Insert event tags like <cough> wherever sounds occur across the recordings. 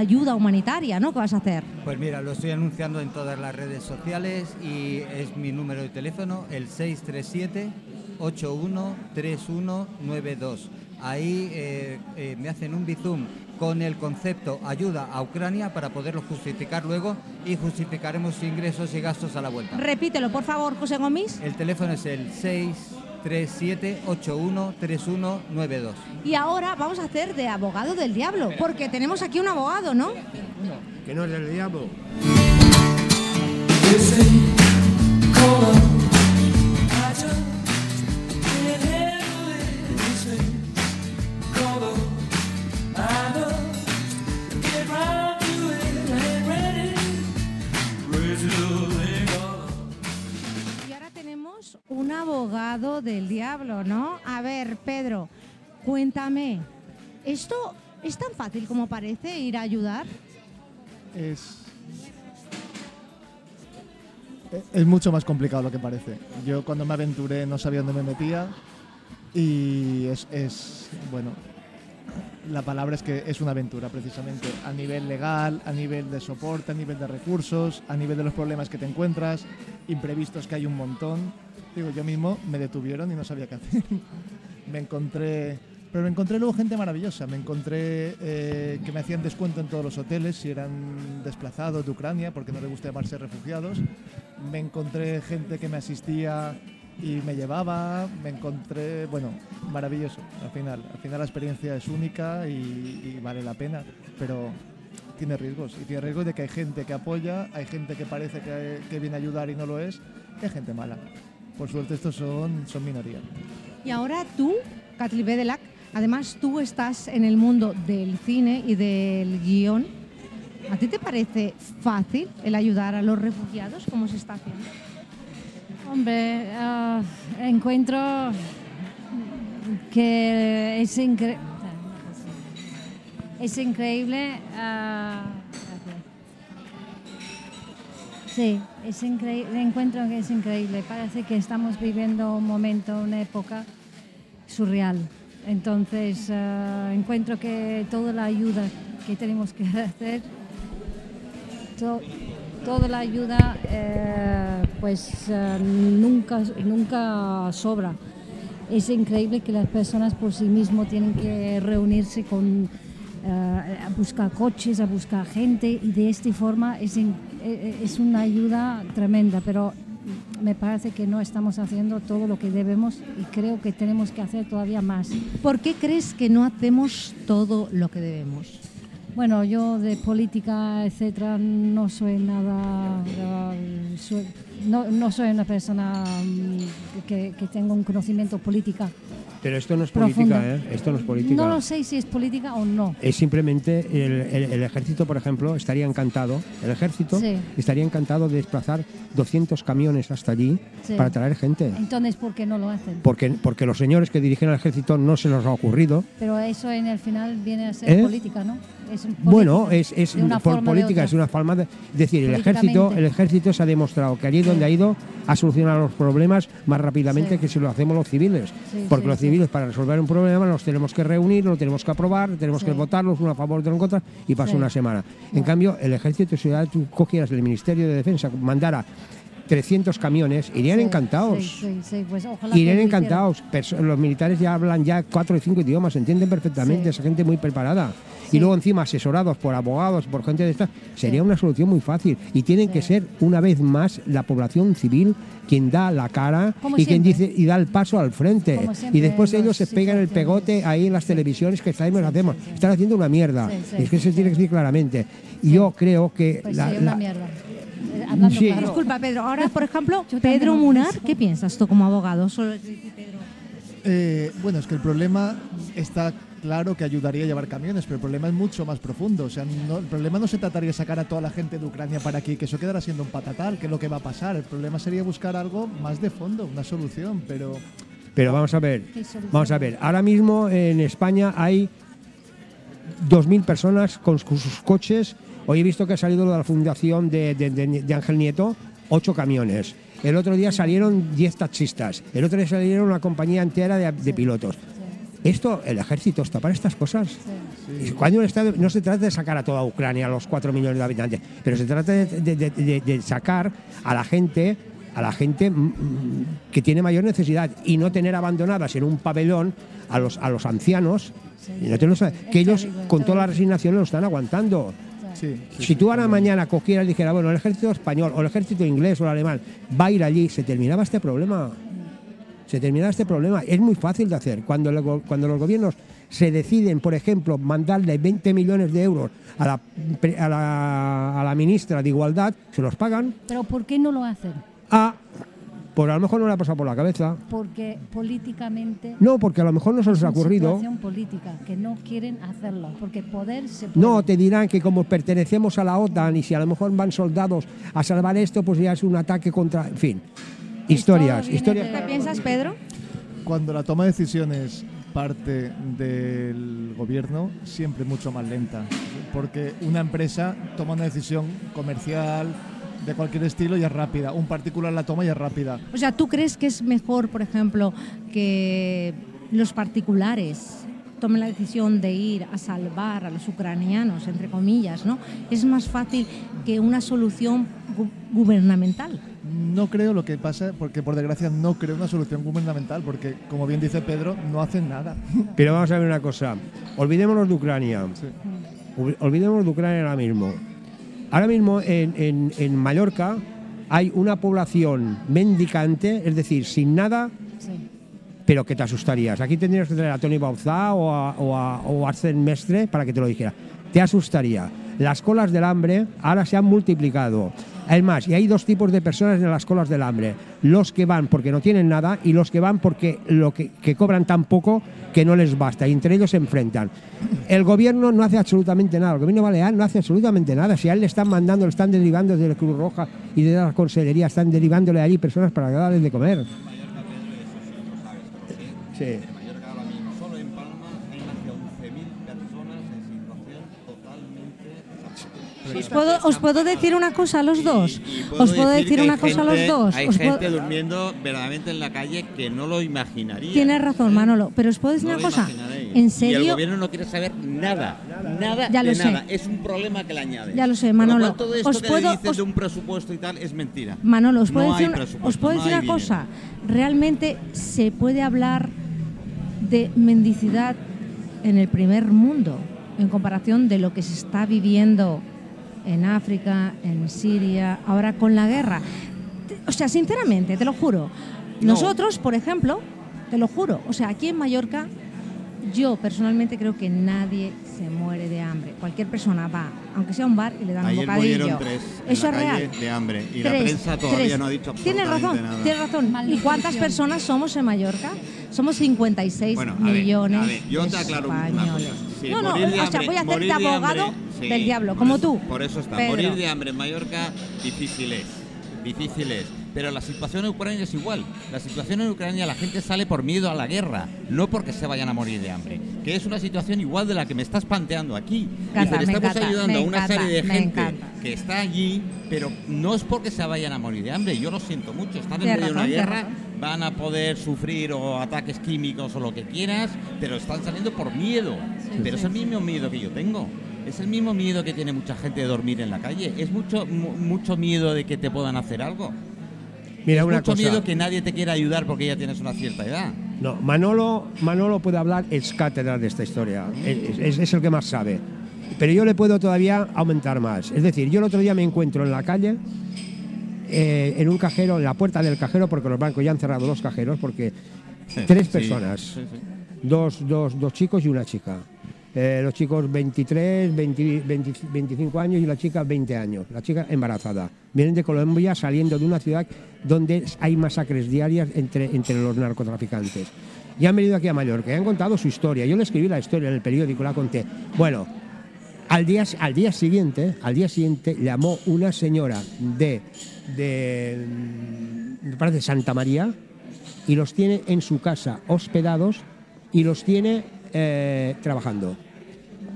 ayuda humanitaria, ¿no? ¿Qué vas a hacer? Pues mira, lo estoy anunciando en todas las redes sociales y es mi número de teléfono, el 637-813192. Ahí eh, eh, me hacen un bizum con el concepto ayuda a Ucrania para poderlo justificar luego y justificaremos ingresos y gastos a la vuelta. Repítelo, por favor, José Gomis. El teléfono es el 637-813192. Y ahora vamos a hacer de abogado del diablo, porque tenemos aquí un abogado, ¿no? Que no es del diablo. Abogado del diablo, ¿no? A ver, Pedro, cuéntame, ¿esto es tan fácil como parece ir a ayudar? es mucho más complicado lo que parece. Yo cuando me aventuré no sabía dónde me metía y es, bueno, la palabra es que es una aventura precisamente a nivel legal, a nivel de soporte, a nivel de recursos, a nivel de los problemas que te encuentras, imprevistos que hay un montón. Digo, yo mismo me detuvieron y no sabía qué hacer. <laughs> me encontré pero me encontré luego gente maravillosa. Me encontré eh, que me hacían descuento en todos los hoteles si eran desplazados de Ucrania, porque no les gusta llamarse refugiados. Me encontré gente que me asistía y me llevaba. Me encontré, bueno, maravilloso al final. Al final la experiencia es única y, vale la pena, pero tiene riesgos. Y tiene riesgos de que hay gente que apoya, hay gente que parece que, que viene a ayudar y no lo es, y hay gente mala. Por suerte estos son, son minoría. Y ahora tú, Katli Bedelak, además tú estás en el mundo del cine y del guion. ¿A ti te parece fácil el ayudar a los refugiados como se está haciendo? Hombre, ah, encuentro que es, incre- es increíble. ah, sí, es increíble. Encuentro que es increíble. Parece que estamos viviendo un momento, una época surreal. Entonces, ah, encuentro que toda la ayuda que tenemos que <laughs> hacer, to- toda la ayuda, eh, pues eh, nunca, nunca sobra. Es increíble que las personas por sí mismos tienen que reunirse con, eh, a buscar coches, a buscar gente y de esta forma es, in- eh, es una ayuda tremenda, pero me parece que no estamos haciendo todo lo que debemos y creo que tenemos que hacer todavía más. ¿Por qué crees que no hacemos todo lo que debemos? Bueno, yo de política, etcétera, no soy nada. eh, no, no soy una persona mm, que, que tenga un conocimiento política. Pero esto no es política, ¿eh? Esto no es política. No lo sé si es política o no. Es simplemente el, el- el ejército, por ejemplo, estaría encantado, el ejército Sí. estaría encantado de desplazar 200 camiones hasta allí Sí. para traer gente. Entonces, ¿por qué no lo hacen? Porque, porque los señores que dirigen al ejército no se nos ha ocurrido. Pero eso en el final viene a ser ¿Eh? política, ¿no? Es Bueno, es, por política, es una forma de es decir, el ejército, el ejército se ha demostrado que allí donde ha ido ha solucionado los problemas más rápidamente Sí. que si lo hacemos los civiles. Sí, Porque sí, los civiles para resolver un problema nos tenemos que reunir, lo tenemos que aprobar, tenemos que votarlos uno a favor, otro en contra y pasa una semana. En cambio, el ejército, si tú cogieras el Ministerio de Defensa, mandara 300 camiones, irían Sí, encantados. Sí, sí, sí, pues Irían encantados. Los militares ya hablan ya cuatro o cinco idiomas, entienden perfectamente, esa gente muy preparada. Sí. Y luego encima asesorados por abogados, por gente de esta, sería Sí. una solución muy fácil. Y tienen Sí. que ser una vez más la población civil quien da la cara Como y quien dice y da el paso al frente. Y después ellos se pegan el pegote ahí en las televisiones que estamos hacemos. sí. Están haciendo una mierda. Sí, sí, es que se sí. tiene que decir claramente. Y yo creo que Pues la- sí, una la- mierda. Eh, hablando Sí. claro. Disculpa, Pedro. Ahora, por ejemplo, Pedro Munar. ¿qué piensas tú como abogado? Solo- Eh, bueno, es que el problema está claro que ayudaría a llevar camiones, pero el problema es mucho más profundo. O sea, no- el problema no se trataría de sacar a toda la gente de Ucrania para aquí, que eso quedará siendo un patatal, que es lo que va a pasar. El problema sería buscar algo más de fondo, una solución, pero Pero vamos a ver, vamos a ver. Ahora mismo en España hay 2.000 personas con su- sus coches. Hoy he visto que ha salido lo de la fundación de, de- de- de Ángel Nieto, ocho camiones. El otro día salieron 10 taxistas. El otro día salieron una compañía entera de, de pilotos. Esto, el ejército está para estas cosas. Cuando un Estado, no se trata de sacar a toda Ucrania, a los 4 millones de habitantes, pero se trata de, de- de- de- de sacar a la gente a la gente mm, mm, que tiene mayor necesidad y no tener abandonadas en un pabellón a los, a los ancianos, no que ellos con toda la resignación lo están aguantando. Sí, sí, Si sí, tú ahora mañana cogieras y dijeras, bueno, el ejército español o el ejército inglés o el alemán va a ir allí, se terminaba este problema. Se terminaba este problema. Es muy fácil de hacer. Cuando, cuando los gobiernos se deciden, por ejemplo, mandarle 20 millones de euros a la, a la, a la ministra de Igualdad, se los pagan. Pero ¿por qué no lo hacen? Ah, pues a lo mejor no le ha pasado por la cabeza. Porque políticamente No, porque a lo mejor no se les es ha una ocurrido. situación política que no quieren hacerlo, porque poder se puede. No, te dirán que como pertenecemos a la OTAN y si a lo mejor van soldados a salvar esto, pues ya es un ataque contra. En fin. Historias, viene historias. de- ¿Qué piensas, Pedro? Cuando la toma de decisiones parte del gobierno, siempre mucho más lenta. Porque una empresa toma una decisión comercial de cualquier estilo y es rápida. Un particular la toma y es rápida. O sea, ¿tú crees que es mejor, por ejemplo, que los particulares tomen la decisión de ir a salvar a los ucranianos, entre comillas, ¿no? Es más fácil que una solución gu- gubernamental. No creo lo que pasa, porque por desgracia no creo una solución gubernamental, porque como bien dice Pedro, no hacen nada. <laughs> Pero vamos a ver una cosa. Olvidémonos de Ucrania. Sí. Ol- Olvidémonos de Ucrania ahora mismo. Ahora mismo en, en- en Mallorca hay una población mendicante, es decir, sin nada, Sí. pero que te asustarías. Aquí tendrías que traer a Tony Bauzá o a, o a, o a Arsène Mestre para que te lo dijera. Te asustaría. Las colas del hambre ahora se han multiplicado. Es más, y hay dos tipos de personas en las colas del hambre. Los que van porque no tienen nada y los que van porque lo que, cobran tan poco que no les basta. Y entre ellos se enfrentan. El gobierno no hace absolutamente nada. El gobierno balear no hace absolutamente nada. Si a él le están mandando, le están derivando desde la Cruz Roja y de la Consellería, están derivándole allí personas para darles de comer. Sí. Mallorca ahora mismo, solo en Palma hay más de 11.000 personas en situación totalmente Os puedo, os puedo decir una cosa a los dos. Y- y Os puedo decir una cosa a los gente- dos. Hay Os puedo- gente durmiendo verdaderamente en la calle que no lo imaginaría. Tienes razón, ¿eh? Manolo, pero os puedo decir No una cosa. imaginaréis. En Y el serio, gobierno no quiere saber nada, nada Ya de lo sé. nada. Es un problema que le añade. Ya lo sé, lo Manolo. cual, todo esto Os que puedo- le dices os- de un presupuesto y tal es mentira. Manolo, os puedo No decir, hay una, presupuesto, os puedo no decir una cosa. Realmente se puede hablar de mendicidad en el primer mundo en comparación de lo que se está viviendo en África, en Siria, ahora con la guerra. O sea, sinceramente, te lo juro. No. Nosotros, por ejemplo, te lo juro, o sea, aquí en Mallorca yo personalmente creo que nadie se muere de hambre. Cualquier persona va, aunque sea a un bar, y le dan un bocadillo. murieron tres en Eso la es calle real. de hambre y la prensa todavía tres. no ha dicho Tienes absolutamente razón, nada. tienes razón. ¿Y cuántas personas somos en Mallorca? Somos 56 Bueno, a ver, millones a ver, yo te de aclaro una españoles. cosa. Sí, no, no, o sea, hambre- voy a hacerte abogado hambre, sí, del diablo, como tú. Por eso está. Pedro. Morir de hambre en Mallorca, difícil es. Difícil es. Pero la situación en Ucrania es igual. La situación en Ucrania, la gente sale por miedo a la guerra, no porque se vayan a morir de hambre. Que es una situación igual de la que me estás planteando aquí. me estamos encanta, ayudando a una encanta, serie de gente que está allí, pero no es porque se vayan a morir de hambre. Yo lo siento mucho. Están en medio de una guerra, van a poder sufrir o ataques químicos o lo que quieras, pero están saliendo por miedo. pero es el mismo miedo que yo tengo. Es el mismo miedo que tiene mucha gente de dormir en la calle. Es mucho mu- mucho miedo de que te puedan hacer algo. Mira es una mucho cosa. miedo que nadie te quiera ayudar porque ya tienes una cierta edad. No, Manolo, Manolo puede hablar es cátedra de esta historia. Es, es- es el que más sabe. Pero yo le puedo todavía aumentar más. Es decir, yo el otro día me encuentro en la calle, eh, en un cajero, en la puerta del cajero, porque los bancos ya han cerrado los cajeros, porque tres Sí, personas, sí, sí. Dos, dos, dos chicos y una chica. Eh, los chicos 23, 20, 20, 25 años y la chica 20 años. La chica embarazada. Vienen de Colombia saliendo de una ciudad donde hay masacres diarias entre, entre los narcotraficantes. Y han venido aquí a Mallorca y han contado su historia. Yo le escribí la historia en el periódico, la conté. Bueno, al día, al día siguiente, al día siguiente llamó una señora de, de, me parece Santa María y los tiene en su casa hospedados y los tiene eh, trabajando.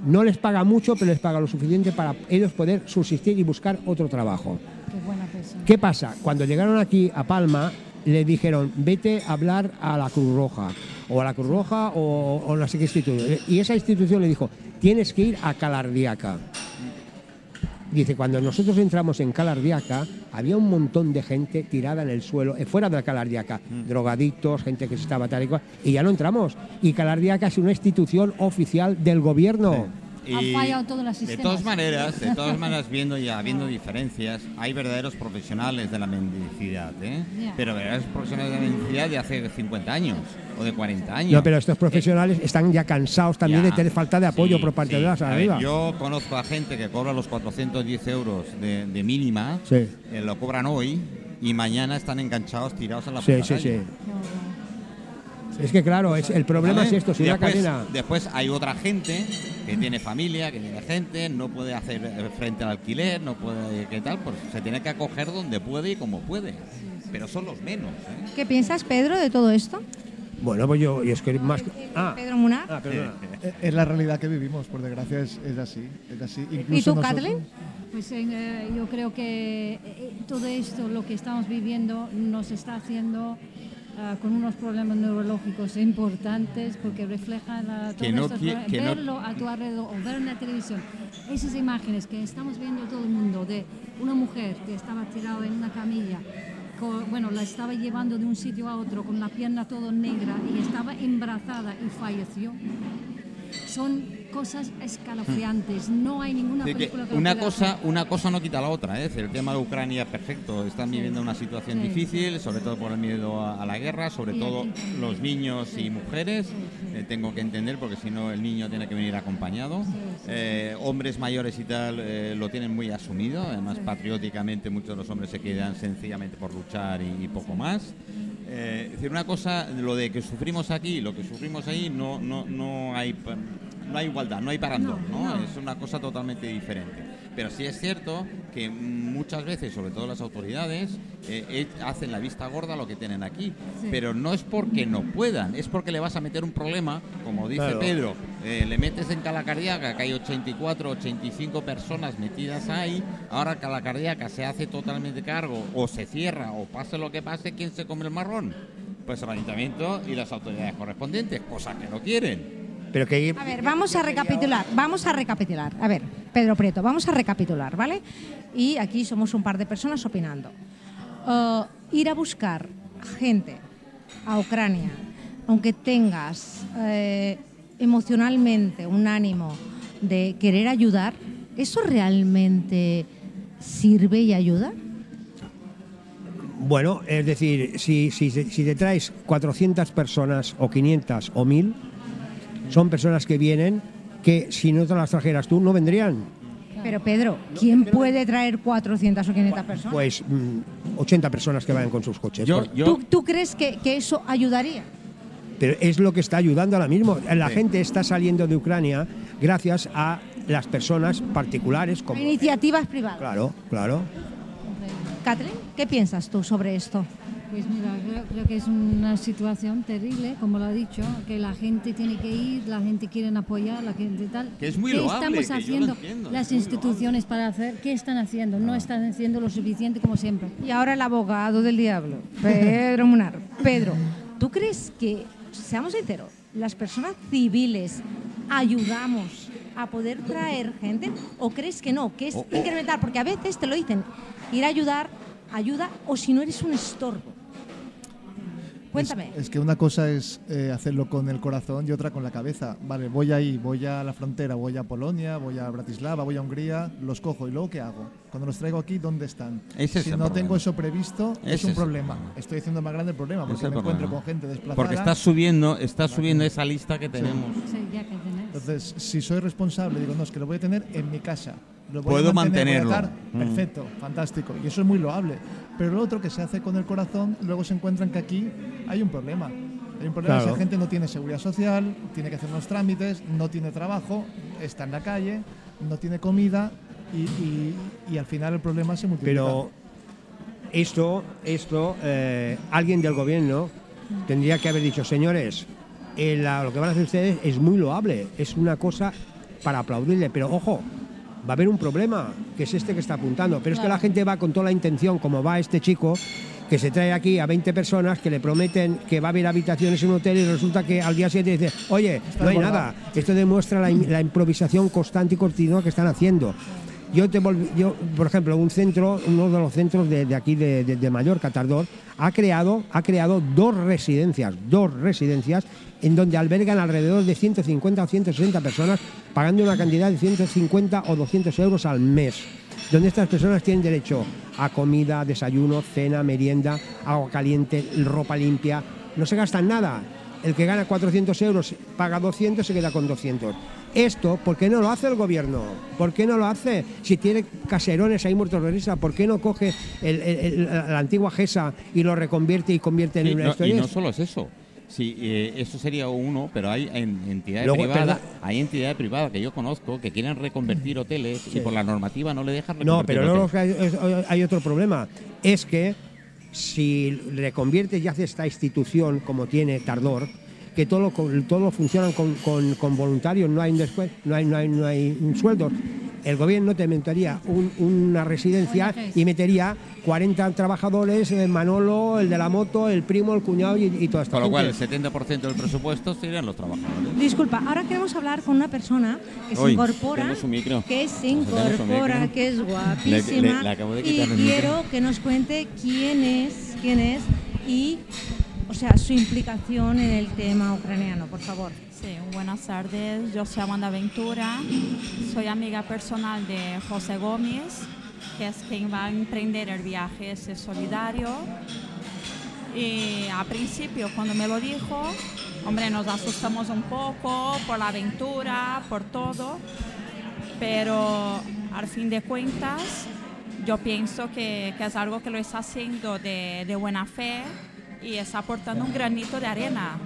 No les paga mucho, pero les paga lo suficiente para ellos poder subsistir y buscar otro trabajo. Qué buena persona. ¿Qué pasa? Cuando llegaron aquí a Palma, le dijeron, vete a hablar a la Cruz Roja, o a la Cruz Roja, o, o no sé qué institución. Y esa institución le dijo, tienes que ir a Calardiaca. Dice, cuando nosotros entramos en Calardiaca, había un montón de gente tirada en el suelo, eh, fuera de la Calardiaca, drogadictos, gente que estaba tal y cual, y ya no entramos. Y Calardiaca es una institución oficial del gobierno. Han fallado todos los de todas maneras, de todas maneras, viendo y habiendo diferencias, hay verdaderos profesionales de la mendicidad, ¿eh? Ya. Pero verdaderos profesionales de la mendicidad de hace 50 años o de 40 años. No, pero estos profesionales están ya cansados también Ya. de tener falta de apoyo Sí, por parte sí. de las A ver, arriba. yo conozco a gente que cobra los 410 euros de, de mínima, Sí. eh, lo cobran hoy y mañana están enganchados tirados en la Sí, sí, sí. Es que claro, es, el problema ¿Vale? es esto, si una después, cadena... después hay otra gente que tiene familia, que tiene gente, no puede hacer eh, frente al alquiler, no puede, ¿qué tal? Pues se tiene que acoger donde puede y como puede. Pero son los menos. ¿eh? ¿Qué piensas, Pedro, de todo esto? Bueno, pues yo, y es que más... Ah, Pedro Munar. ah. Eh, Es la realidad que vivimos, por desgracia es, es así. Es así. ¿Y Incluso tú, nosotros- Kathleen? Pues eh, yo creo que eh, todo esto, lo que estamos viviendo, nos está haciendo ah, con unos problemas neurológicos importantes porque reflejan todos Que no que no- verlo a tu alrededor o ver en la televisión esas imágenes que estamos viendo todo el mundo de una mujer que estaba tirada en una camilla co- bueno, la estaba llevando de un sitio a otro con la pierna todo negra y estaba embarazada y falleció. Son cosas escalofriantes. No hay ninguna película que una cosa, una cosa no quita la otra. ¿eh? El tema de Ucrania, perfecto. Están viviendo una situación Sí. difícil, sobre todo por el miedo a, a la guerra, sobre todo los niños y mujeres. Eh, tengo que entender porque si no el niño tiene que venir acompañado. Eh, hombres mayores y tal eh, lo tienen muy asumido. Además, patrióticamente muchos de los hombres se quedan sencillamente por luchar y, y poco más. Eh, es decir, una cosa, lo de que sufrimos aquí, lo que sufrimos ahí, no, no, no hay no hay igualdad, no hay parangón, No, ¿no? no. Es una cosa totalmente diferente. Pero sí es cierto que muchas veces, sobre todo las autoridades, eh, eh, hacen la vista gorda a lo que tienen aquí. Sí. Pero no es porque no puedan, es porque le vas a meter un problema, como dice Claro. Pedro, eh, le metes en Calacardiaca, que hay 84, 85 personas metidas ahí, ahora Calacardiaca se hace totalmente cargo, o se cierra, o pase lo que pase, ¿quién se come el marrón? Pues el ayuntamiento y las autoridades correspondientes, cosa que no quieren. Pero que... A ver, vamos a recapitular, vamos a recapitular. A ver, Pedro Prieto, vamos a recapitular, ¿vale? Y aquí somos un par de personas opinando. Eh, ir a buscar gente a Ucrania, aunque tengas eh, emocionalmente un ánimo de querer ayudar, ¿eso realmente sirve y ayuda? Bueno, es decir, si, si, si te traes 400 personas o 500 o 1000, son personas que vienen que si no te las trajeras tú no vendrían. Pero Pedro, ¿quién puede traer 400 o 500 personas? Pues mm, 80 personas que vayan con sus coches. Yo, yo, ¿Tú, tú crees que, que eso ayudaría? Pero es lo que está ayudando ahora mismo. La Sí. gente está saliendo de Ucrania gracias a las personas particulares como... iniciativas privadas. Claro, claro. Kathleen, ¿qué piensas tú sobre esto? Pues mira, creo, creo que es una situación terrible, como lo ha dicho, que la gente tiene que ir, la gente quiere apoyar, la gente tal. Que es muy ¿Qué loable, estamos que yo lo haciendo entiendo, las es instituciones para hacer? ¿Qué están haciendo? No están haciendo lo suficiente como siempre. Y ahora el abogado del diablo, Pedro Munar. Pedro, ¿tú crees que, seamos sinceros, las personas civiles ayudamos a poder traer gente o crees que no, que es incrementar? Porque a veces te lo dicen, ir a ayudar, ayuda o si no eres un estorbo. Cuéntame. Es, es que una cosa es eh, hacerlo con el corazón y otra con la cabeza. Vale, voy ahí, voy a la frontera, voy a Polonia, voy a Bratislava, voy a Hungría, los cojo y luego ¿qué hago? Cuando los traigo aquí, ¿dónde están? Ese si no problema. tengo eso previsto, Ese es un problema. problema. Estoy haciendo más grande el problema Es porque el me encuentro con gente desplazada. porque está subiendo, está subiendo esa lista que tenemos. Sí, ya que tenés. Entonces, si soy responsable, digo, no, es que lo voy a tener en mi casa. Lo voy Puedo a mantener, voy a mantenerlo. atar, Mm. Perfecto, fantástico. Y eso es muy loable. Pero lo otro que se hace con el corazón, luego se encuentran que aquí hay un problema. Hay un problema Claro. la gente no tiene seguridad social, tiene que hacer unos trámites, no tiene trabajo, está en la calle, no tiene comida y, y- y al final el problema se multiplica. Pero esto, esto, eh, alguien del gobierno tendría que haber dicho, señores, eh, lo que van a hacer ustedes es muy loable, es una cosa para aplaudirle, pero ojo, va a haber un problema, que es este que está apuntando, pero es que la gente va con toda la intención, como va este chico, que se trae aquí a 20 personas que le prometen que va a haber habitaciones en un hotel y resulta que al día siguiente dice, oye, no hay nada. Esto demuestra la, la improvisación constante y continua que están haciendo. Yo, te volví- yo, por ejemplo, un centro, uno de los centros de, aquí de, de- de Mallorca, ha creado, ha creado dos residencias, dos residencias en donde albergan alrededor de 150 o 160 personas pagando una cantidad de 150 o 200 euros al mes, donde estas personas tienen derecho a comida, desayuno, cena, merienda, agua caliente, ropa limpia, no se gastan nada. El que gana 400 euros paga 200 se queda con 200. Esto, ¿por qué no lo hace el gobierno? ¿Por qué no lo hace? Si tiene caserones ahí muertos de risa, ¿por qué no coge el- el- el- la antigua GESA y lo reconvierte y convierte en Sí, una no, y no solo es eso. Sí, eh, eso sería uno, pero hay en, entidades Luego, privadas, hay entidades privadas que yo conozco que quieren reconvertir hoteles y por la normativa no le dejan No, reconvertir pero luego hay otro problema. Es que si reconviertes y haces esta institución como tiene Tardor, que todo, todo funciona con, con- voluntarios, no hay, no hay, no hay, no hay un sueldo. El gobierno te un- una residencia y metería 40 trabajadores, eh, Manolo, el de la moto, el primo, el cuñado y, y toda esta Con lo cual, el gente. 70% del presupuesto serían los trabajadores. Disculpa, ahora queremos hablar con una persona que se incorpora, que se incorpora, micro. que es guapísima le- le acabo de y el quiero que nos cuente quién es, quién es y, o sea, su implicación en el tema ucraniano, por favor. Sí, buenas tardes. Yo soy Amanda Ventura. Soy amiga personal de José Gómez, que es quien va a emprender el viaje ese solidario. Y a principio, cuando me lo dijo, hombre, nos asustamos un poco por la aventura, por todo. Pero al fin de cuentas, yo pienso que, que es algo que lo está haciendo de, de buena fe y está aportando un granito de arena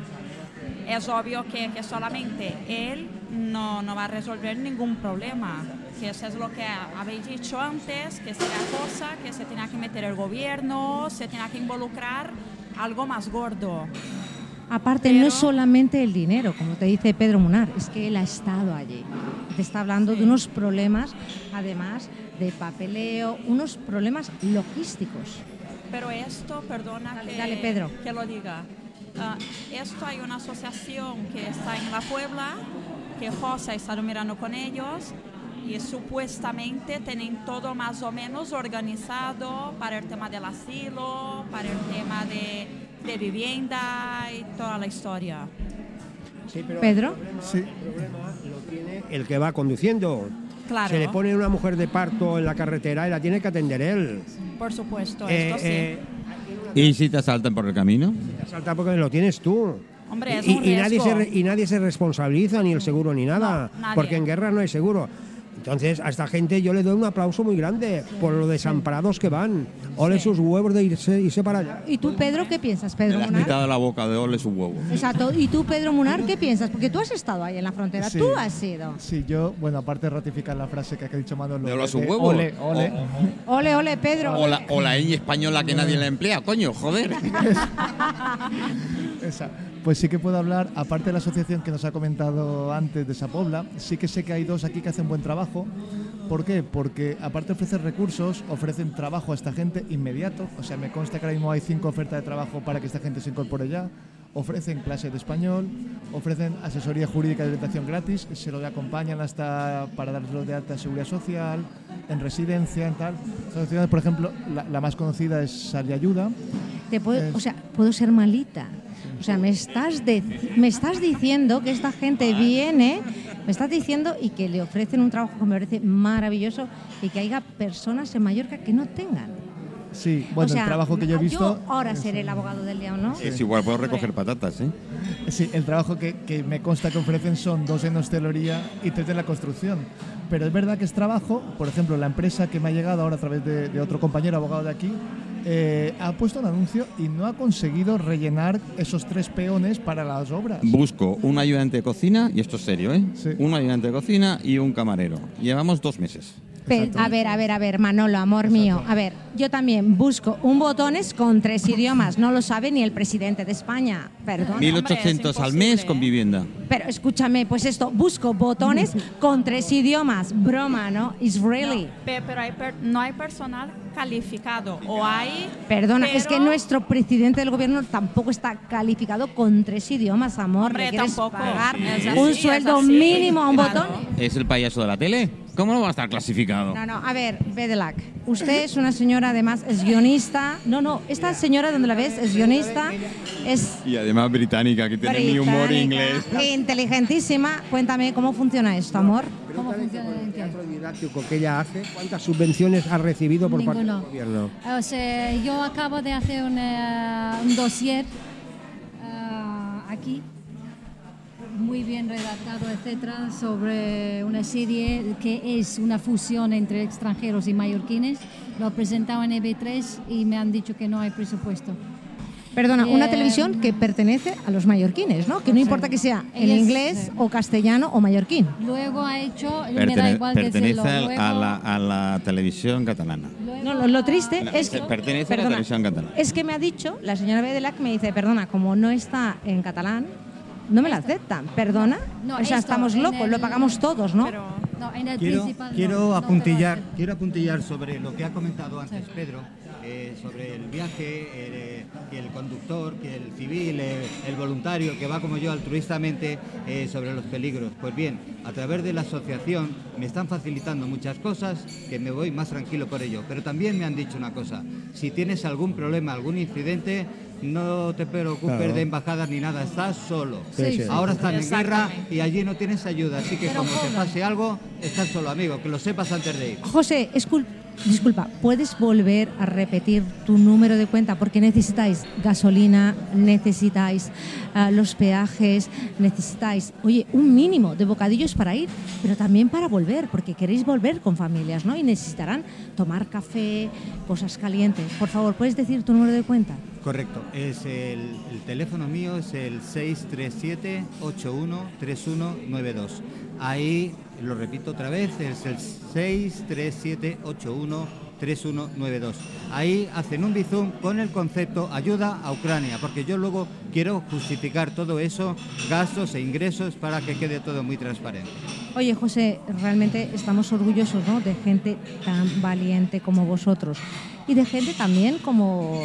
es obvio que, que solamente él no, no va a resolver ningún problema. Que eso es lo que habéis dicho antes, que sería cosa que se tenía que meter el gobierno, se tenía que involucrar algo más gordo. Aparte, no es Pero- solamente el dinero, como te dice Pedro Munar, es que él ha estado allí. Te está hablando de unos problemas, además de papeleo, unos problemas logísticos. Pero esto, perdona Dale, que, dale, Pedro. que lo diga. Ah, esto hay una asociación que está en La Puebla, que José ha estado mirando con ellos y supuestamente tienen todo más o menos organizado para el tema del asilo, para el tema de, de vivienda y toda la historia. Sí, pero Pedro, Sí, el problema lo tiene el que va conduciendo. Claro, Se le pone una mujer de parto en la carretera y la tiene que atender él. por supuesto, Eh, esto sí. eh, ¿Y si te asaltan por el camino? Salta porque lo tienes tú. Hombre, es y, un y nadie se re- y nadie se responsabiliza, ni el seguro ni nada. No, porque en guerra no hay seguro. Entonces, a esta gente yo le doy un aplauso muy grande por lo desamparados que van. Ole Sí. sus huevos de irse, irse para allá. ¿y tú, Pedro, qué piensas, Pedro Munar? quitado la boca de ole su huevo. Exacto. ¿Y tú, Pedro Munar, qué piensas? Porque tú has estado ahí en la frontera, Sí. tú has sido. sí, yo, bueno, aparte de ratificar la frase que ha dicho Manolo. ¿De ole a su de huevo? Ole, ole. Ole, ole, Pedro. O la, o la ñ española que nadie la emplea, coño, joder. <laughs> Esa. Pues sí que puedo hablar, aparte de la asociación que nos ha comentado antes de Sapobla, sí que sé que hay dos aquí que hacen buen trabajo. ¿Por qué? Porque aparte de ofrecer recursos, ofrecen trabajo a esta gente inmediato. O sea, me consta que ahora mismo hay cinco ofertas de trabajo para que esta gente se incorpore ya. Ofrecen clases de español, ofrecen asesoría jurídica de orientación gratis, se lo acompañan hasta para darlo de alta seguridad social, en residencia, en tal. Asociaciones, por ejemplo, la, la más conocida es Sal y Ayuda. Te puedo- Es- o sea, puedo ser malita. O sea, me estás, de- me estás diciendo que esta gente viene, me estás diciendo y que le ofrecen un trabajo que me parece maravilloso y que haya personas en Mallorca que no tengan. Sí, bueno, o sea, el trabajo que yo he visto. ahora seré el abogado del día, ¿no? Es igual, puedo recoger patatas, ¿eh? Sí, el trabajo que, que me consta que ofrecen son dos en hostelería y tres en la construcción. Pero es verdad que es trabajo, por ejemplo, la empresa que me ha llegado ahora a través de, de otro compañero abogado de aquí, eh, ha puesto un anuncio y no ha conseguido rellenar esos tres peones para las obras. Busco un ayudante de cocina, y esto es serio, ¿eh? Sí. Un ayudante de cocina y un camarero. Llevamos dos meses. A ver, a ver, a ver, Manolo, amor mío. A ver, yo también busco un botones con tres idiomas. No lo sabe ni el presidente de España. Perdón. 1.800 al mes con vivienda. Pero escúchame, pues esto, busco botones con tres idiomas. Broma, ¿no? Really. Pe- Pero hay per- no hay personal calificado o hay... Perdona, es que nuestro presidente del gobierno tampoco está calificado con tres idiomas, amor. Hombre, ¿Le quieres tampoco. pagar un sueldo mínimo a un claro. botón? ¿Es el payaso de la tele? ¿Cómo no va a estar clasificado? No, no, a ver, Bedelac. Usted es una señora, además, es guionista. No, no, esta señora donde la ves es guionista, es Y además británica, que tiene mi humor inglés. inteligentísima. Cuéntame cómo funciona esto, amor. ¿Cómo funciona el qué? teatro didáctico que ella hace, ¿cuántas subvenciones ha recibido por parte del gobierno? O sea, yo acabo de hacer un, eh, un dossier ah, aquí, muy bien redactado, etcétera, sobre una serie que es una fusión entre extranjeros y mallorquines. Lo he presentado en EB3 y me han dicho que no hay presupuesto. Perdona, una Eh, televisión que pertenece a los mallorquines, ¿no? Que no importa que sea en es- inglés sí. o castellano o mallorquín. Luego ha hecho, me da Pertene- igual pertenece luego- a, la, a la televisión catalana. No, lo, lo triste No, es que pertenece a la perdona, televisión catalana. Es que me ha dicho, la señora Bedelac me dice, perdona, como no está en catalán, no me la aceptan. ¿Perdona? No, o sea, esto, estamos locos, el- lo pagamos todos, ¿no? Pero No, en el Quiero, principal no, quiero no, apuntillar, pero- quiero apuntillar sobre lo que ha comentado antes Pedro, eh, sobre el viaje, eh, que el conductor, que el civil, eh, el voluntario, que va como yo altruistamente eh, sobre los peligros. Pues bien, a través de la asociación me están facilitando muchas cosas que me voy más tranquilo por ello. Pero también me han dicho una cosa, si tienes algún problema, algún incidente, no te preocupes Claro. de embajadas ni nada, estás solo. Sí, sí. Ahora están en guerra y allí no tienes ayuda, así que Pero como te pase algo, estás solo, amigo, que lo sepas antes de ir. José, escul- disculpa, ¿puedes volver a repetir tu número de cuenta? Porque necesitáis gasolina, necesitáis ah, los peajes, necesitáis, oye, un mínimo de bocadillos para ir, pero también para volver, porque queréis volver con familias, ¿no? Y necesitarán tomar café, cosas calientes. Por favor, ¿puedes decir tu número de cuenta? Correcto, es el, el teléfono mío es el 637-813192. Ahí, lo repito otra vez, es el 637-813192. Ahí hacen un bizum con el concepto ayuda a Ucrania, porque yo luego quiero justificar todo eso, gastos e ingresos, para que quede todo muy transparente. Oye, José, realmente estamos orgullosos ¿no? de gente tan valiente como vosotros y de gente también como,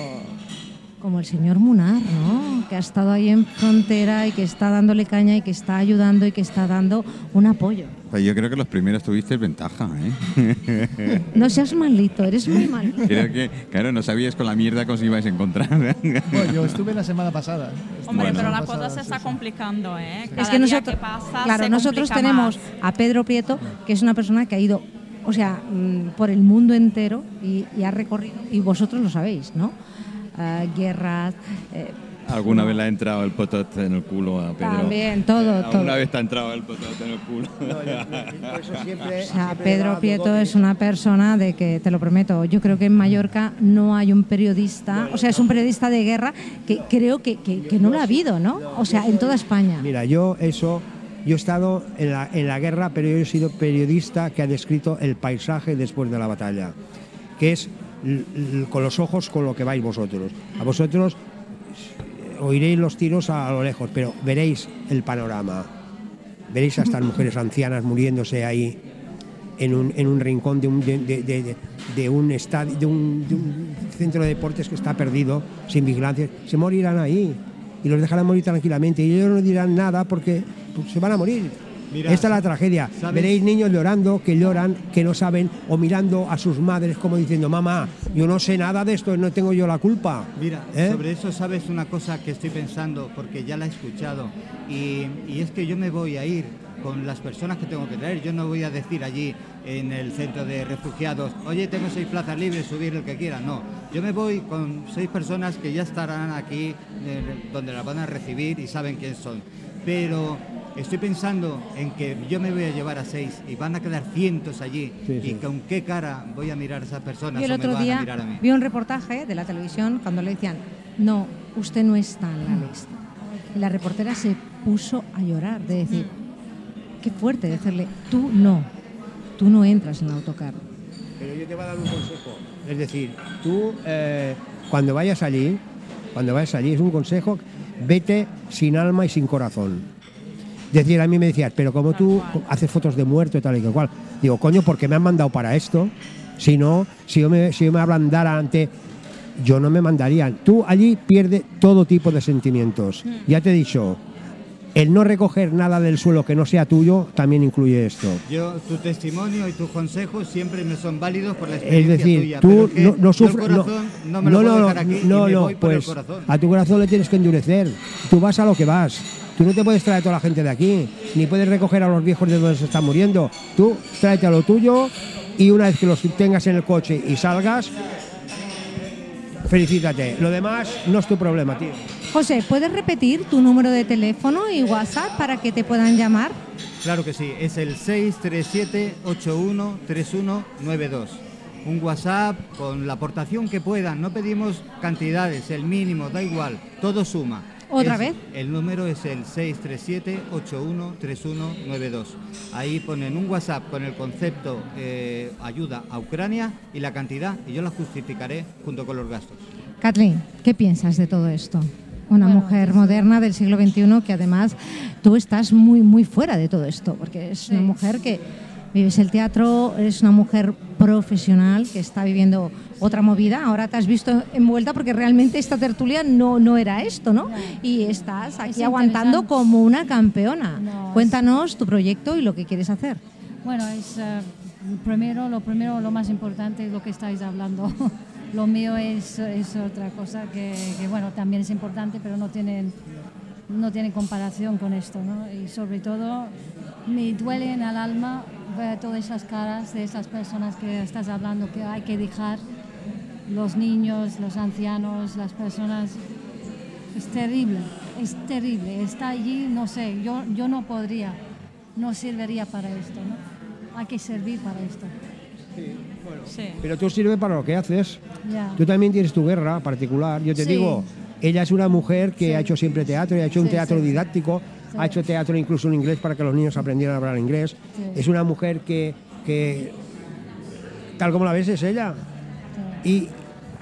como el señor Munar, ¿no? que ha estado ahí en frontera y que está dándole caña y que está ayudando y que está dando un apoyo. Pues yo creo que los primeros tuvisteis ventaja, ¿eh? <laughs> No seas malito, eres muy malito. creo que, claro, no sabíais con la mierda que os ibais a encontrar. Bueno, yo estuve la semana pasada. Hombre, Bueno. pero la cosa se está complicando, ¿eh? Cada es que día nosotros, que pasa claro, se nosotros tenemos más. a Pedro Prieto, que es una persona que ha ido, o sea, mm, por el mundo entero y, y ha recorrido, y vosotros lo sabéis, ¿no? Ah, guerras, eh, ¿Alguna vez le ha entrado el potot en el culo a Pedro? También, todo, ¿Alguna todo. vez te ha entrado el potot en el culo? Por eso <laughs> siempre, O sea, siempre Pedro Prieto es una persona de que, te lo prometo, yo creo que en Mallorca no hay un periodista, o sea, es un periodista de guerra que creo que, que- que no lo ha habido, ¿no? O sea, en toda España. Mira, yo eso, yo he estado en la, en la guerra, pero yo he sido periodista que ha descrito el paisaje después de la batalla, que es con los ojos con lo que vais vosotros. A vosotros eh, oiréis los tiros a lo lejos, pero veréis el panorama. Veréis a estas <laughs> mujeres ancianas muriéndose ahí en un, en un rincón de un, de, de- de- de un estadio, de un, de un centro de deportes que está perdido, sin vigilancia. Se morirán ahí y los dejarán morir tranquilamente y ellos no dirán nada porque pues, se van a morir. Mira, Esta es la tragedia. ¿sabes? Veréis niños llorando, que lloran, que no saben, o mirando a sus madres como diciendo, mamá, yo no sé nada de esto, no tengo yo la culpa. Mira, ¿Eh? sobre eso sabes una cosa que estoy pensando, porque ya la he escuchado, y, y es que yo me voy a ir con las personas que tengo que traer. Yo no voy a decir allí en el centro de refugiados, oye, tengo seis plazas libres, subir el que quiera. No, yo me voy con seis personas que ya estarán aquí, eh, donde las van a recibir y saben quién son. Pero estoy pensando en que yo me voy a llevar a seis y van a quedar cientos allí. Sí, y sí. con qué cara voy a mirar a esas personas Y el o me otro van a día mirar a mí. vi un reportaje de la televisión cuando le decían, no, usted no está en la lista. Y la reportera se puso a llorar, de decir, qué fuerte decirle, tú no, tú no entras en autocar. Pero yo te voy a dar un consejo. Es decir, tú eh, cuando vayas allí, cuando vayas allí, es un consejo, vete sin alma y sin corazón. Es decir, a mí me decías, pero como tú haces fotos de muerto y tal y que cual. Digo, coño, porque me han mandado para esto. Si no, si yo me, si yo me ablandara ante yo no me mandaría. Tú allí pierdes todo tipo de sentimientos. Ya te he dicho, el no recoger nada del suelo que no sea tuyo también incluye esto. Yo, tu testimonio y tus consejos siempre me son válidos por la Es experiencia decir, tuya. tú pero es no, no el sufres. No, no, me lo no, puedo no, y no, voy por el pues corazón. a tu corazón le tienes que endurecer. Tú vas a lo que vas. Tú no te puedes traer a toda la gente de aquí, ni puedes recoger a los viejos de donde se están muriendo. Tú tráete a lo tuyo y una vez que los tengas en el coche y salgas, felicítate. Lo demás no es tu problema, tío. José, ¿puedes repetir tu número de teléfono y WhatsApp para que te puedan llamar? Claro que sí, es el 637-813192. Un WhatsApp con la aportación que puedan, no pedimos cantidades, el mínimo, da igual, todo suma. ¿Otra Es- vez? El número es el 637-813192. Ahí ponen un WhatsApp con el concepto eh, ayuda a Ucrania y la cantidad y yo la justificaré junto con los gastos. Kathleen, ¿qué piensas de todo esto? Una Bueno, mujer moderna del siglo XXI que además tú estás muy, muy fuera de todo esto, porque es una mujer que vives el teatro, eres una mujer profesional que está viviendo otra movida. Ahora te has visto envuelta porque realmente esta tertulia no, no era esto, ¿no? Y estás aquí Es aguantando como una campeona. No, es- Cuéntanos tu proyecto y lo que quieres hacer. Bueno, es eh, primero, lo primero, lo más importante es lo que estáis hablando. <laughs> lo mío es, es otra cosa que, que, bueno, también es importante, pero no tienen, no tiene comparación con esto, ¿no? Y sobre todo, me duele en el alma ver todas esas caras de esas personas que estás hablando, que hay que dejar los niños, los ancianos, las personas es terrible, es terrible. Está allí, no sé, yo, yo no podría, no serviría para esto, ¿no? Hay que servir para esto. Sí. Pero tú sirves para lo que haces. Ya. Tú también tienes tu guerra particular. Yo te Sí. digo, ella es una mujer que Sí. ha hecho siempre teatro y ha hecho un Sí, teatro sí. didáctico, Sí. ha hecho teatro incluso en inglés para que los niños aprendieran a hablar inglés. Sí. Es una mujer que, que, tal como la ves, es ella. Y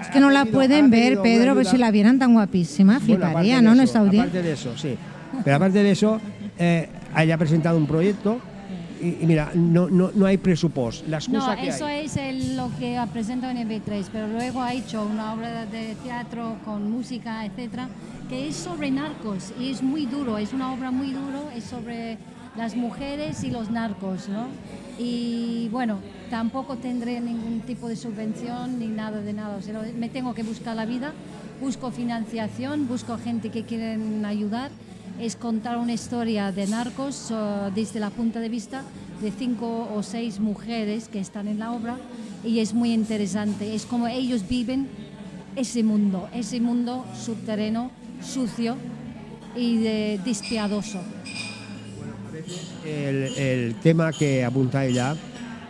Es que no la pueden ver, Pedro, pero si la vieran tan guapísima, Bueno, fliparía, de ¿no? Nuestra audiencia. Aparte de eso, sí. Pero aparte de eso, eh, ella ha presentado un proyecto y, y mira, no, no, no hay presupuesto. La excusa No, que eso hay. es el- lo que presento en EB3, pero luego ha hecho una obra de teatro con música, etcétera, que es sobre narcos y es muy duro, es una obra muy duro, es sobre las mujeres y los narcos, ¿no? Y bueno, tampoco tendré ningún tipo de subvención ni nada de nada, o sea, me tengo que buscar la vida, busco financiación, busco gente que quieren ayudar es contar una historia de narcos desde la punta de vista de cinco o seis mujeres que están en la obra y es muy interesante. Es como ellos viven ese mundo, ese mundo subterráneo, sucio y de, despiadoso. el, el tema que apunta ella,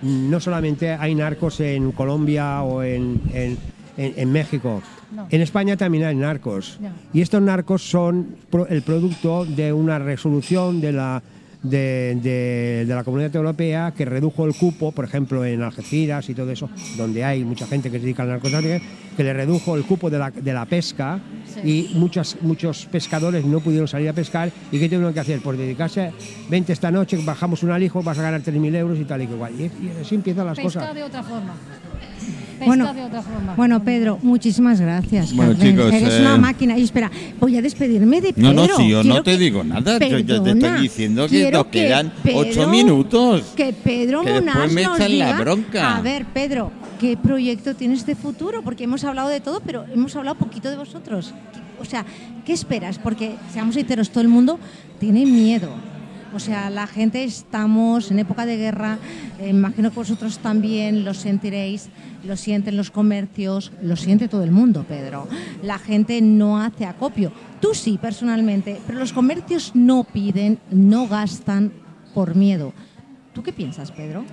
no solamente hay narcos en Colombia o en- en- en México, No. en España también hay narcos. Y estos narcos son el producto de una resolución de la, de, de- de la Comunidad Europea que redujo el cupo, por ejemplo, en Algeciras y todo eso, donde hay mucha gente que se dedica al narcotráfico, que le redujo el cupo de la, de la pesca Sí. y muchos, muchos pescadores no pudieron salir a pescar. ¿Y qué tuvieron que hacer? Pues dedicarse, vente esta noche, bajamos un alijo, vas a ganar 3.000 euros y tal y que igual. Y, y así empiezan las Pesca cosas. de otra forma. Pesca Bueno, de otra forma. Bueno, Pedro, muchísimas gracias. Bueno, Carmen. chicos, Eres eh, una máquina. Y espera, voy a despedirme de Pedro. No, no, si yo Quiero no te que- digo nada, yo, yo te Perdona, estoy diciendo que nos quedan Pedro- ocho minutos. Que Pedro Que después Monash me nos echan la diga- bronca. A ver, Pedro, ¿qué proyecto tienes de futuro? Porque hemos hablado de todo, pero hemos hablado poquito de vosotros. O sea, ¿qué esperas? Porque, seamos sinceros, todo el mundo tiene miedo. O sea, la gente estamos en época de guerra, eh, imagino que vosotros también lo sentiréis, lo sienten los comercios, lo siente todo el mundo, Pedro. La gente no hace acopio. Tú sí, personalmente, pero los comercios no piden, no gastan por miedo. ¿Tú qué piensas, Pedro?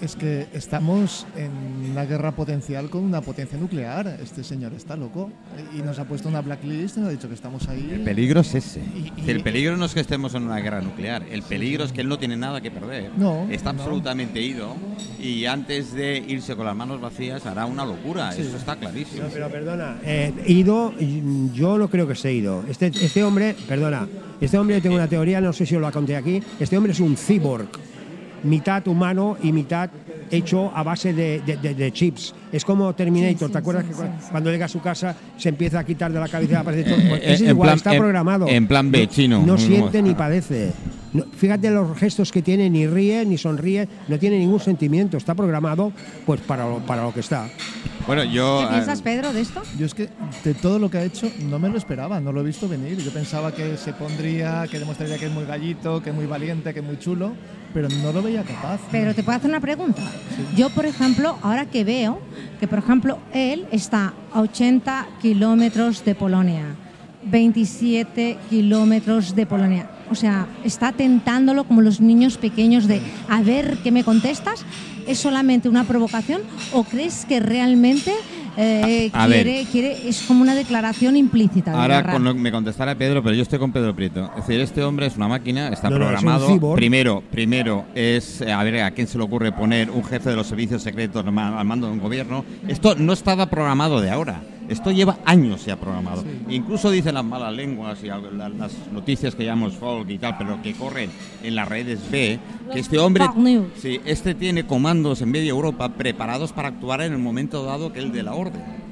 Es que estamos en una guerra potencial con una potencia nuclear. Este señor está loco. Y nos ha puesto una blacklist y nos ha dicho que estamos ahí. El peligro es ese. Y- y- Que el peligro no es que estemos en una guerra nuclear. El peligro es que él no tiene nada que perder. No, Está no. absolutamente ido y antes de irse con las manos vacías hará una locura. Eso está clarísimo. No, pero perdona, eh, ido, yo no creo que se ido. Este, este hombre, perdona, este hombre tengo una teoría, no sé si os la conté aquí. Este hombre es un cyborg, mitad humano y mitad hecho a base de, de- de- de chips. Es como Terminator, Sí, sí, ¿te acuerdas sí, que sí, cu- sí. cuando llega a su casa se empieza a quitar de la cabeza aparece todo? Pues Eh, es en igual, plan- está en- programado. en plan B, No- chino. No siente ni padece. No, fíjate los gestos que tiene, ni ríe, ni sonríe, no tiene ningún sentimiento. Está programado pues para lo, para lo que está. Bueno, yo. ¿Qué piensas, Pedro, de esto? Yo es que de todo lo que ha hecho no me lo esperaba, no lo he visto venir. Yo pensaba que se pondría, que demostraría que es muy gallito, que es muy valiente, que es muy chulo, pero no lo veía capaz. Pero te puedo hacer una pregunta. Yo, por ejemplo, ahora que veo que, por ejemplo, él está a 80 kilómetros de Polonia, 27 kilómetros de Polonia. O sea, está tentándolo como los niños pequeños de a ver qué me contestas. ¿Es solamente una provocación o crees que realmente eh, A- a ver. quiere, quiere, es como una declaración implícita? de Ahora guerra? con lo- me contestará Pedro, pero yo estoy con Pedro Prieto. Es decir, este hombre es una máquina, está No, no, es un programado. primero, primero es eh, a ver a quién se le ocurre poner un jefe de los servicios secretos al mando de un gobierno. Esto no estaba programado de ahora. Esto lleva años ya programado. Incluso dicen las malas lenguas y las noticias que llamamos folk y tal, pero que corren en las redes B, que este hombre, sí, este tiene comandos en media Europa preparados para actuar en el momento dado que el de la orden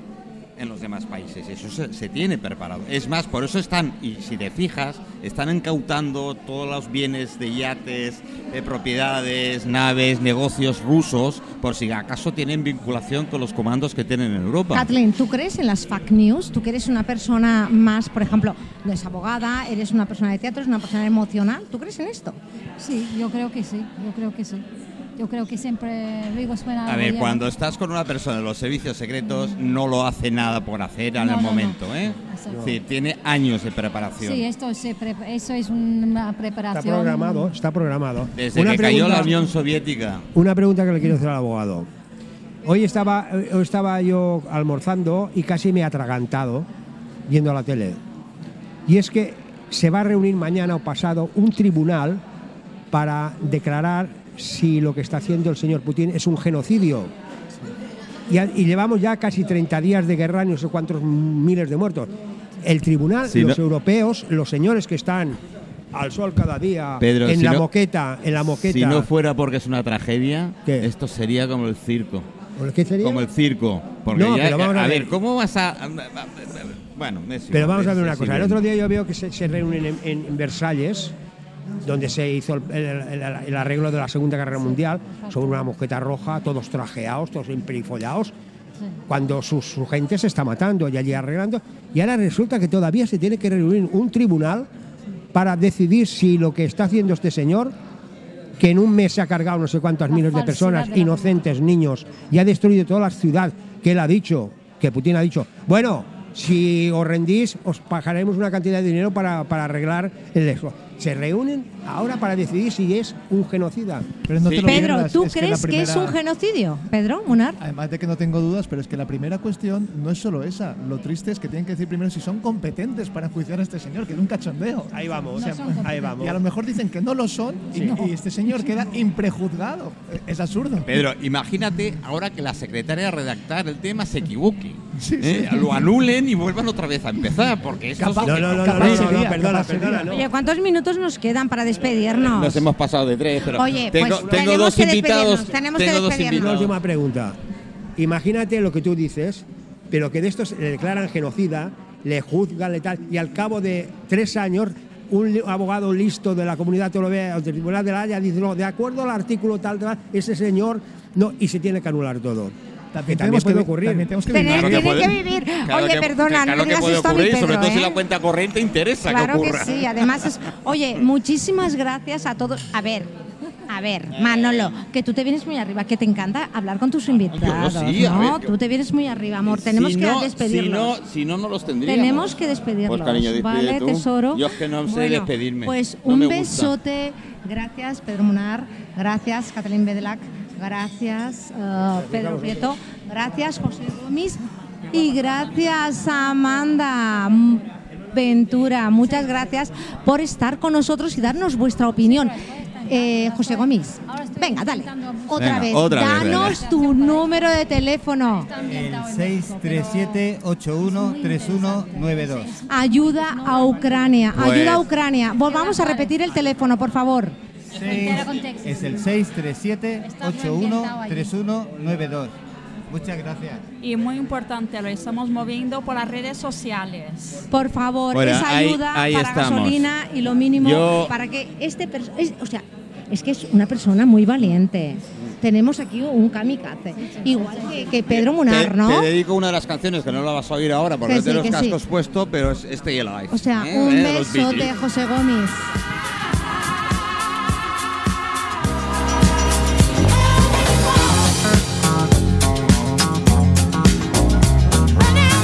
en los demás países. Eso se, se tiene preparado. Es más, por eso están, y si te fijas, están incautando todos los bienes de yates, de propiedades, naves, negocios rusos, por si acaso tienen vinculación con los comandos que tienen en Europa. Kathleen, ¿tú crees en las fake news? ¿Tú que eres una persona más, por ejemplo, no es abogada, eres una persona de teatro, eres una persona emocional? ¿Tú crees en esto? Sí, yo creo que sí, yo creo que sí. Yo creo que siempre luego suena A ver, cuando estás con una persona de los servicios secretos, no lo hace nada por hacer en No, el no, no. momento, ¿eh? Decir, tiene años de preparación. Sí, esto se pre- eso es una Está preparación. programado, está programado. Desde Una que cayó la Unión Soviética. Una pregunta que le quiero hacer al abogado. Hoy estaba, hoy estaba yo almorzando y casi me he atragantado viendo la tele. Y es que se va a reunir mañana o pasado un tribunal para declarar si lo que está haciendo el señor Putin es un genocidio. Y, y llevamos ya casi 30 días de guerra y no sé cuántos miles de muertos. El tribunal, Si los no- europeos, los señores que están al sol cada día, Pedro, en si la no- moqueta, en la moqueta. Si no fuera porque es una tragedia, ¿Qué? esto sería como el circo. ¿Qué sería? Como el circo. Porque No, ya- pero vamos a a ver. ver, ¿cómo vas a...? Bueno, es Pero vamos a ver una cosa. El otro día yo veo que se, se reúnen en, en- en Versalles, donde se hizo el, el- el- el arreglo de la Segunda Guerra Mundial, sobre una mosqueta roja, todos trajeados, todos emperifollados, cuando su, su gente se está matando y allí arreglando. Y ahora resulta que todavía se tiene que reunir un tribunal para decidir si lo que está haciendo este señor que en un mes se ha cargado no sé cuántas La miles de personas, de inocentes, niños, y ha destruido toda la ciudad, que él ha dicho, que Putin ha dicho, bueno, si os rendís, os pagaremos una cantidad de dinero para, para arreglar el eso. Se reúnen ahora para decidir si es un genocida. Pero no Sí. te lo Pedro, pierdas, ¿tú es que crees que es un genocidio? Pedro, Munar. Además de que no tengo dudas, pero es que la primera cuestión no es solo esa. Lo triste es que tienen que decir primero si son competentes para enjuiciar a este señor, que es un cachondeo. Ahí vamos, No son ahí vamos. Y a lo mejor dicen que no lo son y, y este señor queda imprejuzgado. Es absurdo. Pedro, imagínate ahora que la secretaria de redactar el tema se equivoque. Sí, ¿eh? sí. Lo anulen y vuelvan otra vez a empezar, porque esto es Capaz- No, que no, no, no, toca. no, no, sería, no, perdona, capaz perdona, no. Oye, ¿cuántos minutos nos quedan para despedirnos? Nos hemos pasado de tres, pero Oye, tengo, pues tengo tenemos dos que invitados. despedirnos, tenemos que tengo dos despedirnos. Una invitados. última pregunta. Imagínate lo que tú dices, pero que de estos le declaran genocida, le juzgan, le tal, y al cabo de tres años, un abogado listo de la comunidad europea, del Tribunal de la Haya, dice, no, de acuerdo al artículo tal, tal, ese señor, no, y se tiene que anular todo. Que también tenemos puede vi- ocurrir. también tenemos que Tener- vivir. puede- que vivir. claro Oye, que- perdona, claro no que digas esto a mi ocurrir, sobre Pedro, todo si ¿eh? la cuenta corriente interesa Claro que que ocurra. sí, además es... Oye, muchísimas gracias a todos. A ver, a ver, Manolo, que tú te vienes muy arriba, que te encanta hablar con tus invitados, sí, a ¿no? ver, que- Tú te vienes muy arriba, amor. Tenemos si que no, despedirnos. Si no, si no, no los tendríamos. Tenemos que despedirnos. Pues cariño, ¿Vale, tú. tesoro? Yo es que no sé Bueno, despedirme. Pues No un besote. Gracias, Pedro Munar. Gracias, Catalín Bedelac. Gracias, eh, Pedro Prieto. Gracias, José Gómez. Y gracias, Amanda Ventura. Muchas gracias por estar con nosotros y darnos vuestra opinión. Eh, José Gómez, venga, dale. Otra Venga, vez, otra vez, danos venga. tu número de teléfono. El 637-813192. Ayuda a Ucrania, Pues- ayuda a Ucrania. Volvamos a repetir el teléfono, por favor. Seis- es el 637-813192. Muchas gracias. Y muy importante, lo estamos moviendo por las redes sociales. Por favor, Bueno, esa ahí- ayuda ahí para estamos. gasolina y lo mínimo Yo- para que este es- o sea, es que es una persona muy valiente. Tenemos aquí un kamikaze, igual que, que Pedro Munar, Te, ¿no? te dedico una de las canciones que no la vas a oír ahora porque Que no tengo sí, los que sí. cascos puestos, pero es Stay Alive. O sea, ¿eh? un los beso de José Gómez.